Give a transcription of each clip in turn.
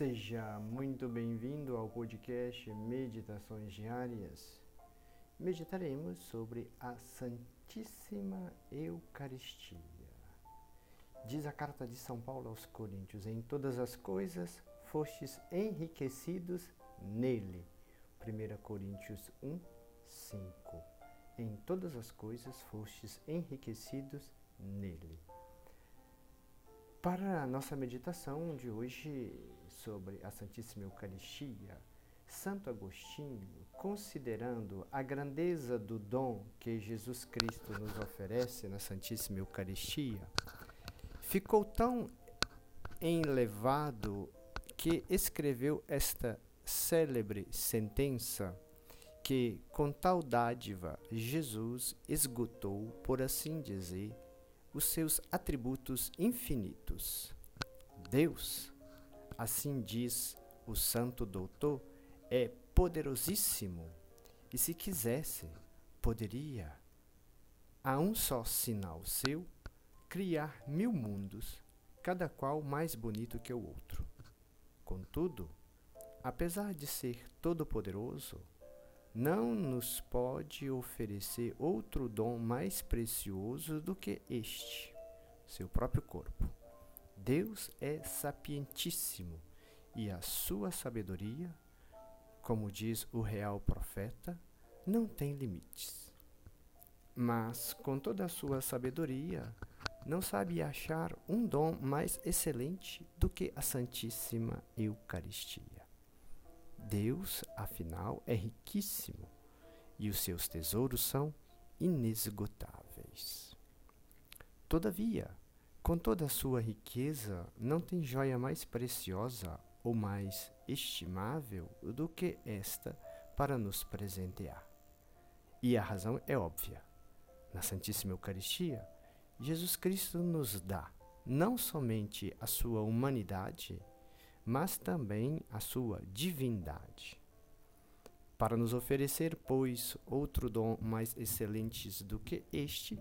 Seja muito bem-vindo ao podcast Meditações Diárias. Meditaremos sobre a Santíssima Eucaristia. Diz a carta de São Paulo aos Coríntios: Em todas as coisas fostes enriquecidos nele. 1 Coríntios 1, 5. Em todas as coisas fostes enriquecidos nele. Para a nossa meditação de hoje sobre a Santíssima Eucaristia, Santo Agostinho, considerando a grandeza do dom que Jesus Cristo nos oferece na Santíssima Eucaristia, ficou tão enlevado que escreveu esta célebre sentença que, com tal dádiva, Jesus esgotou, por assim dizer, os seus atributos infinitos. Deus, assim diz o santo doutor, é poderosíssimo e, se quisesse, poderia, a um só sinal seu, criar mil mundos, cada qual mais bonito que o outro. Contudo, apesar de ser todo-poderoso, não nos pode oferecer outro dom mais precioso do que este, seu próprio corpo. Deus é sapientíssimo e a sua sabedoria, como diz o real profeta, não tem limites. Mas, com toda a sua sabedoria, não sabe achar um dom mais excelente do que a Santíssima Eucaristia. Deus, afinal, é riquíssimo e os seus tesouros são inesgotáveis. Todavia, com toda a sua riqueza, não tem joia mais preciosa ou mais estimável do que esta para nos presentear. E a razão é óbvia. Na Santíssima Eucaristia, Jesus Cristo nos dá não somente a sua humanidade, mas também a sua divindade. Para nos oferecer, pois, outro dom mais excelente do que este,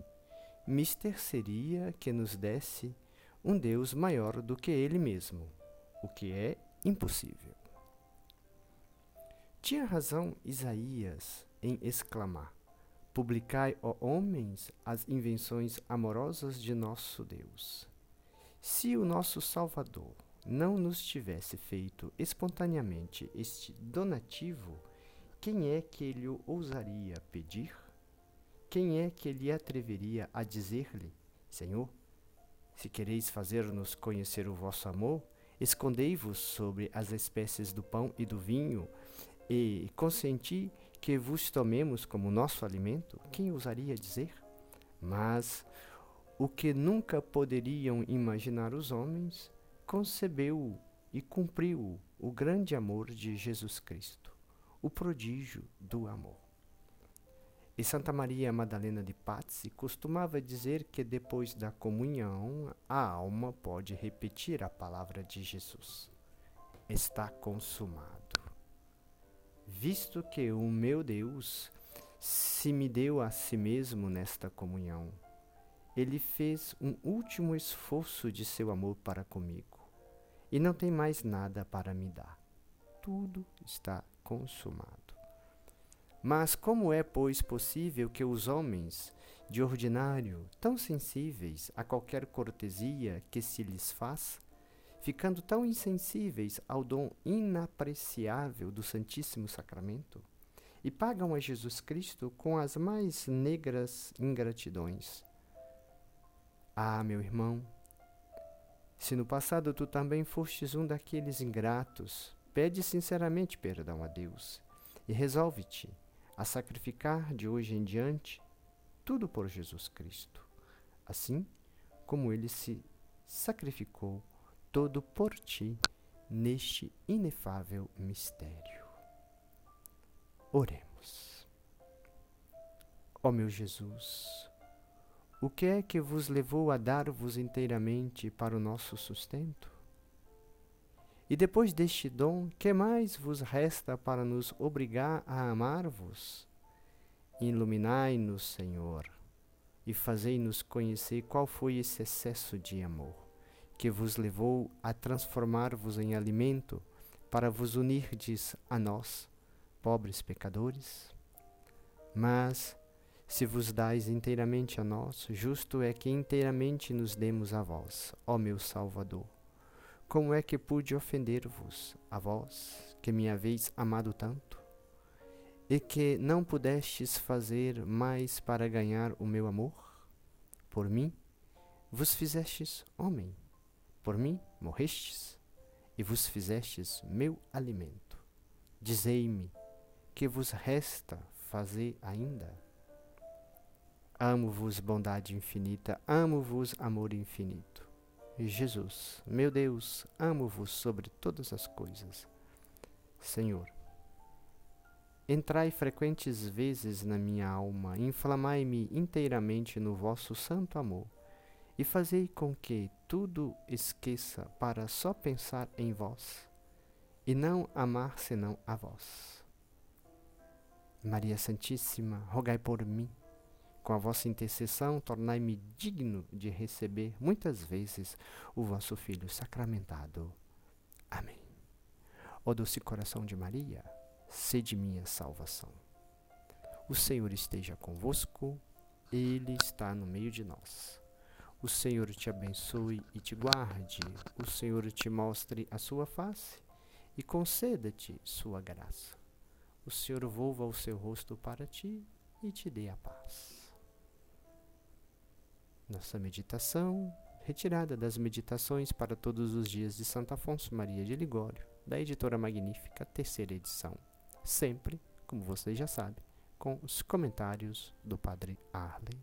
mister seria que nos desse um Deus maior do que ele mesmo, o que é impossível. Tinha razão Isaías em exclamar: Publicai, ó homens, as invenções amorosas de nosso Deus. Se o nosso Salvador não nos tivesse feito espontaneamente este donativo, quem é que lhe ousaria pedir? Quem é que lhe atreveria a dizer-lhe: Senhor, se quereis fazer-nos conhecer o vosso amor, escondei-vos sobre as espécies do pão e do vinho, e consenti que vos tomemos como nosso alimento? Quem ousaria dizer? Mas o que nunca poderiam imaginar os homens, concebeu e cumpriu o grande amor de Jesus Cristo, o prodígio do amor. E Santa Maria Madalena de Pazzi costumava dizer que depois da comunhão a alma pode repetir a palavra de Jesus: Está consumado. Visto que o meu Deus se me deu a si mesmo nesta comunhão, ele fez um último esforço de seu amor para comigo e não tem mais nada para me dar. Tudo está consumado. Mas como é, pois, possível que os homens, de ordinário, tão sensíveis a qualquer cortesia que se lhes faz, ficando tão insensíveis ao dom inapreciável do Santíssimo Sacramento, e pagam a Jesus Cristo com as mais negras ingratidões? Ah, meu irmão, se no passado tu também fostes um daqueles ingratos, pede sinceramente perdão a Deus e resolve-te a sacrificar de hoje em diante tudo por Jesus Cristo, assim como ele se sacrificou todo por ti neste inefável mistério. Oremos. Ó meu Jesus, o que é que vos levou a dar-vos inteiramente para o nosso sustento? E depois deste dom, que mais vos resta para nos obrigar a amar-vos? Iluminai-nos, Senhor, e fazei-nos conhecer qual foi esse excesso de amor que vos levou a transformar-vos em alimento para vos unirdes a nós, pobres pecadores? Mas, se vos dais inteiramente a nós, justo é que inteiramente nos demos a vós, ó meu Salvador. Como é que pude ofender-vos, a vós, que me haveis amado tanto? E que não pudestes fazer mais para ganhar o meu amor? Por mim, vos fizestes homem por mim morrestes e vos fizestes meu alimento. Dizei-me, que vos resta fazer ainda? Amo-vos bondade infinita, amo-vos amor infinito. Jesus, meu Deus, amo-vos sobre todas as coisas. Senhor, entrai frequentes vezes na minha alma, inflamai-me inteiramente no vosso santo amor e fazei com que tudo esqueça para só pensar em vós e não amar senão a vós. Maria Santíssima, rogai por mim. Com a vossa intercessão, tornai-me digno de receber muitas vezes o vosso Filho sacramentado. Amém. Ó doce coração de Maria, sede minha salvação. O Senhor esteja convosco, Ele está no meio de nós. O Senhor te abençoe e te guarde. O Senhor te mostre a sua face e conceda-te sua graça. O Senhor volva o seu rosto para ti e te dê a paz. Nossa meditação, retirada das meditações para todos os dias de Santo Afonso Maria de Ligório, da editora Magnífica, terceira edição. Sempre, como vocês já sabem, com os comentários do Padre Arlen.